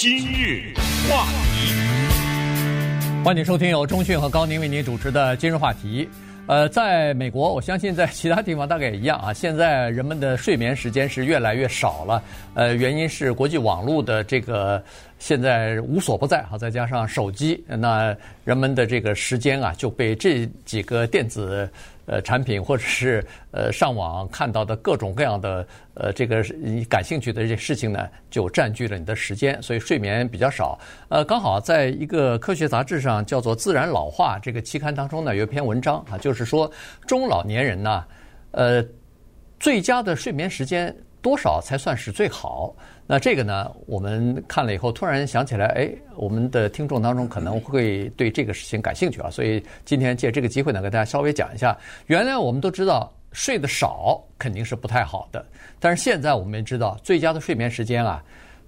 今日话题，欢迎收听由中讯和高宁为您主持的今日话题。呃，在美国，我相信在其他地方大概也一样啊。现在人们的睡眠时间是越来越少了，呃，原因是国际网络的这个现在无所不在哈，再加上手机，那人们的这个时间啊就被这几个电子。呃，产品或者是呃上网看到的各种各样的呃这个你感兴趣的这些事情呢，就占据了你的时间，所以睡眠比较少。呃，刚好在一个科学杂志上叫做《自然老化》这个期刊当中呢，有一篇文章啊，就是说中老年人呢，呃，最佳的睡眠时间多少才算是最好？那这个呢，我们看了以后，突然想起来，哎，我们的听众当中可能会对这个事情感兴趣啊，所以今天借这个机会呢，给大家稍微讲一下。原来我们都知道睡得少肯定是不太好的，但是现在我们也知道，最佳的睡眠时间啊，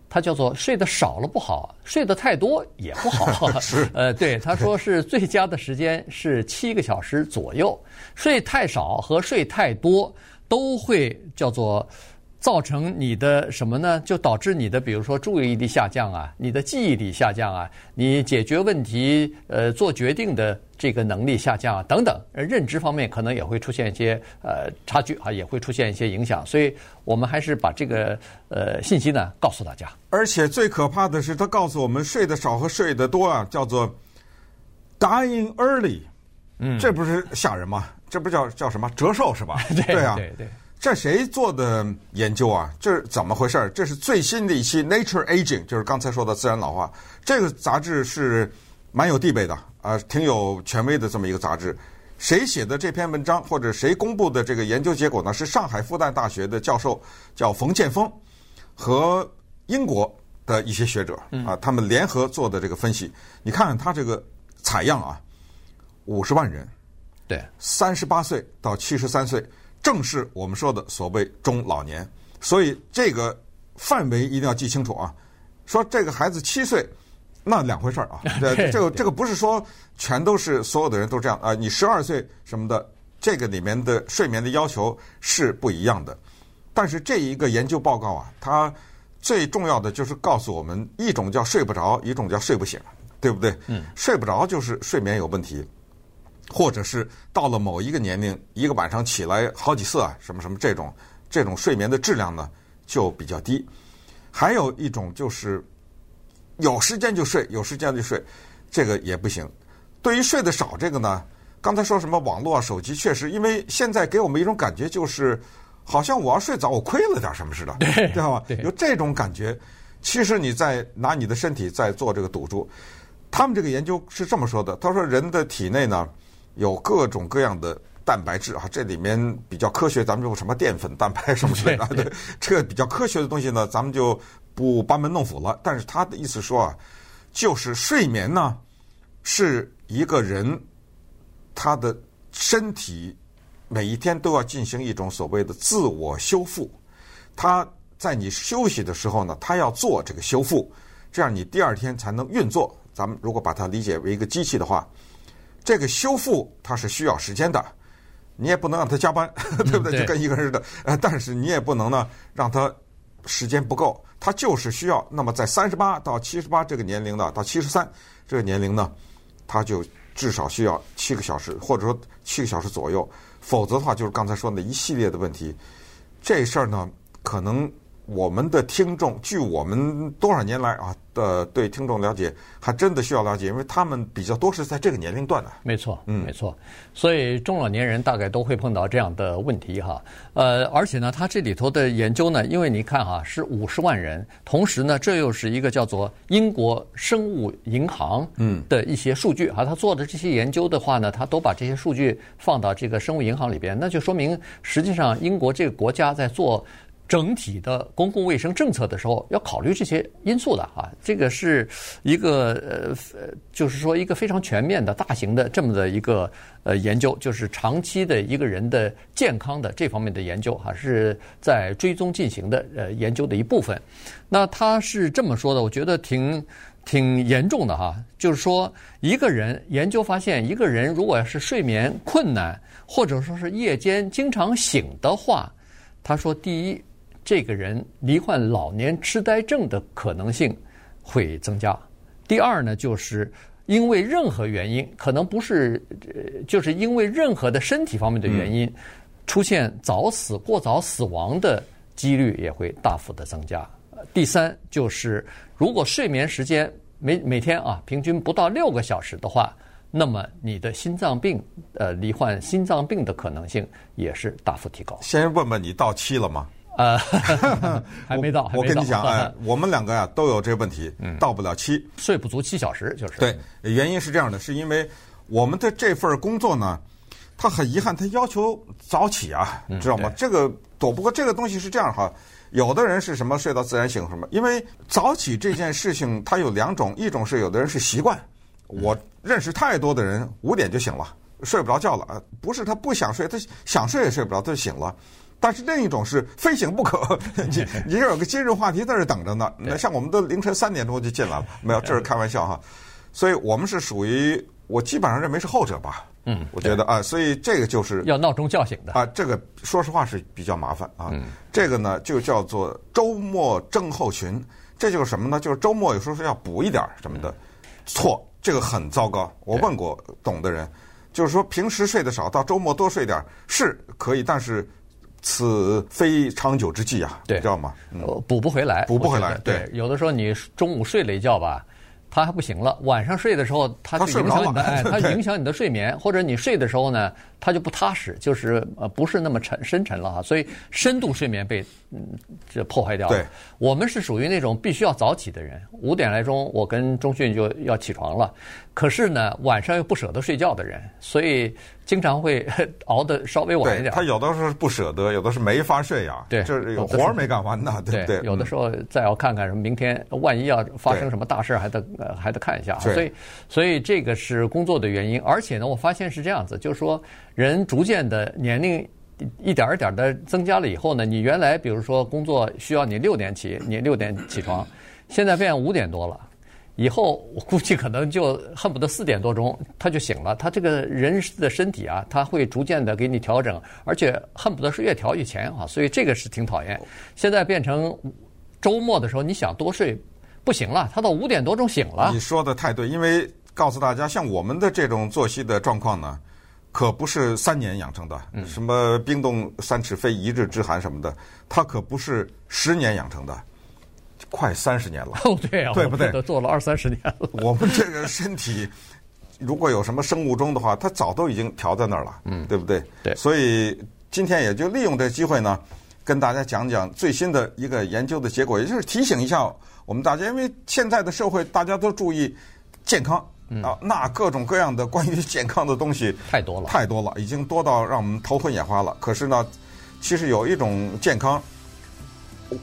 它叫做睡得少了不好，睡得太多也不好。是，呃，对，他说是最佳的时间是七个小时左右，睡太少和睡太多都会叫做。造成你的什么呢？就导致你的，比如说注意力下降啊，你的记忆力下降啊，你解决问题、呃做决定的这个能力下降啊，等等，认知方面可能也会出现一些呃差距啊，也会出现一些影响。所以我们还是把这个呃信息呢告诉大家。而且最可怕的是，他告诉我们睡得少和睡得多啊，叫做 dying early，嗯，这不是吓人吗？这不叫叫什么 折寿是吧？对对啊，对对。这谁做的研究啊？这是怎么回事？这是最新的一期《Nature Aging》，就是刚才说的自然老化。这个杂志是蛮有地位的啊，挺有权威的这么一个杂志。谁写的这篇文章，或者谁公布的这个研究结果呢？是上海复旦大学的教授叫冯建峰和英国的一些学者啊，他们联合做的这个分析。你看看他这个采样啊，五十万人，对，三十八岁到七十三岁。正是我们说的所谓中老年，所以这个范围一定要记清楚啊。说这个孩子七岁，那两回事儿啊。对，这个这个不是说全都是所有的人都这样啊。你十二岁什么的，这个里面的睡眠的要求是不一样的。但是这一个研究报告啊，它最重要的就是告诉我们，一种叫睡不着，一种叫睡不醒，对不对？嗯，睡不着就是睡眠有问题。或者是到了某一个年龄，一个晚上起来好几次啊，什么什么这种这种睡眠的质量呢就比较低。还有一种就是有时间就睡，有时间就睡，这个也不行。对于睡得少这个呢，刚才说什么网络、手机，确实，因为现在给我们一种感觉就是，好像我要睡早，我亏了点什么似的，知道吗？有这种感觉。其实你在拿你的身体在做这个赌注。他们这个研究是这么说的，他说人的体内呢。有各种各样的蛋白质啊，这里面比较科学，咱们用什么淀粉、蛋白什么之类的，对，这个比较科学的东西呢，咱们就不班门弄斧了。但是他的意思说啊，就是睡眠呢，是一个人他的身体每一天都要进行一种所谓的自我修复。他在你休息的时候呢，他要做这个修复，这样你第二天才能运作。咱们如果把它理解为一个机器的话。这个修复它是需要时间的，你也不能让他加班，对不对？就跟一个人似的。呃，但是你也不能呢让他时间不够，他就是需要。那么在三十八到七十八这个年龄呢，到七十三这个年龄呢，他就至少需要七个小时，或者说七个小时左右。否则的话，就是刚才说的一系列的问题。这事儿呢，可能。我们的听众，据我们多少年来啊的对听众了解，还真的需要了解，因为他们比较多是在这个年龄段的。没错，嗯，没错。所以中老年人大概都会碰到这样的问题哈。呃，而且呢，他这里头的研究呢，因为你看哈，是五十万人，同时呢，这又是一个叫做英国生物银行嗯的一些数据哈。他做的这些研究的话呢，他都把这些数据放到这个生物银行里边，那就说明实际上英国这个国家在做。整体的公共卫生政策的时候，要考虑这些因素的啊，这个是一个呃，就是说一个非常全面的大型的这么的一个呃研究，就是长期的一个人的健康的这方面的研究哈，是在追踪进行的呃研究的一部分。那他是这么说的，我觉得挺挺严重的哈，就是说一个人研究发现，一个人如果要是睡眠困难，或者说是夜间经常醒的话，他说第一。这个人罹患老年痴呆症的可能性，会增加。第二呢，就是因为任何原因，可能不是，就是因为任何的身体方面的原因，出现早死、过早死亡的几率也会大幅的增加。第三就是，如果睡眠时间每每天啊平均不到六个小时的话，那么你的心脏病，呃，罹患心脏病的可能性也是大幅提高。先问问你到期了吗？呃，还没到。我跟你讲，哎，我们两个呀都有这个问题，到不了七，睡不足七小时就是。对，原因是这样的，是因为我们的这份工作呢，他很遗憾，他要求早起啊，知道吗？这个躲不过这个东西是这样哈。有的人是什么睡到自然醒什么？因为早起这件事情，它有两种，一种是有的人是习惯。我认识太多的人五点就醒了，睡不着觉了。不是他不想睡，他想睡也睡不着，他就醒了。但是另一种是非醒不可，你你这有个今日话题在这等着呢。那像我们都凌晨三点钟就进来了，没有，这是开玩笑哈。所以我们是属于我基本上认为是后者吧。嗯，我觉得啊，所以这个就是要闹钟叫醒的啊。这个说实话是比较麻烦啊。这个呢就叫做周末症候群，这就是什么呢？就是周末有时候是要补一点什么的。错，这个很糟糕。我问过懂的人，就是说平时睡得少，到周末多睡点是可以，但是此非长久之计啊，知道吗？补不回来，补不回来。对，有的时候你中午睡了一觉吧。他还不行了，晚上睡的时候，他就影响你的，哎，他 影响你的睡眠，或者你睡的时候呢，他就不踏实，就是呃不是那么沉深沉了哈，所以深度睡眠被嗯这破坏掉了。对，我们是属于那种必须要早起的人，五点来钟我跟钟迅就要起床了，可是呢晚上又不舍得睡觉的人，所以。经常会熬得稍微晚一点。他有的时候不舍得，有的是没法睡呀。对，就是有活儿没干完呢，对？有的时候再要看看什么，明天万一要发生什么大事，还得还得看一下啊。所以，所以这个是工作的原因。而且呢，我发现是这样子，就是说人逐渐的年龄一点一点儿的增加了以后呢，你原来比如说工作需要你六点起，你六点起床，现在变五点多了。以后我估计可能就恨不得四点多钟他就醒了，他这个人的身体啊，他会逐渐的给你调整，而且恨不得是越调越前啊，所以这个是挺讨厌。现在变成周末的时候，你想多睡不行了，他到五点多钟醒了。你说的太对，因为告诉大家，像我们的这种作息的状况呢，可不是三年养成的，什么冰冻三尺非一日之寒什么的，它可不是十年养成的。快三十年了，哦对啊，对不对？都做了二三十年了。我们这个身体，如果有什么生物钟的话，它早都已经调在那儿了，嗯，对不对？对。所以今天也就利用这机会呢，跟大家讲讲最新的一个研究的结果，也就是提醒一下我们大家，因为现在的社会大家都注意健康啊，那各种各样的关于健康的东西太多了，太多了，已经多到让我们头昏眼花了。可是呢，其实有一种健康。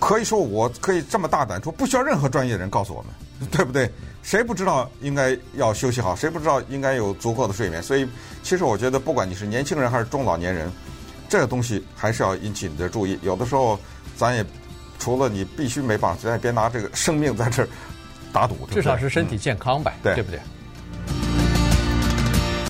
可以说，我可以这么大胆说，不需要任何专业的人告诉我们，对不对？谁不知道应该要休息好？谁不知道应该有足够的睡眠？所以，其实我觉得，不管你是年轻人还是中老年人，这个东西还是要引起你的注意。有的时候，咱也除了你必须没办法，咱也别拿这个生命在这儿打赌。至少是身体健康呗，对，对不对？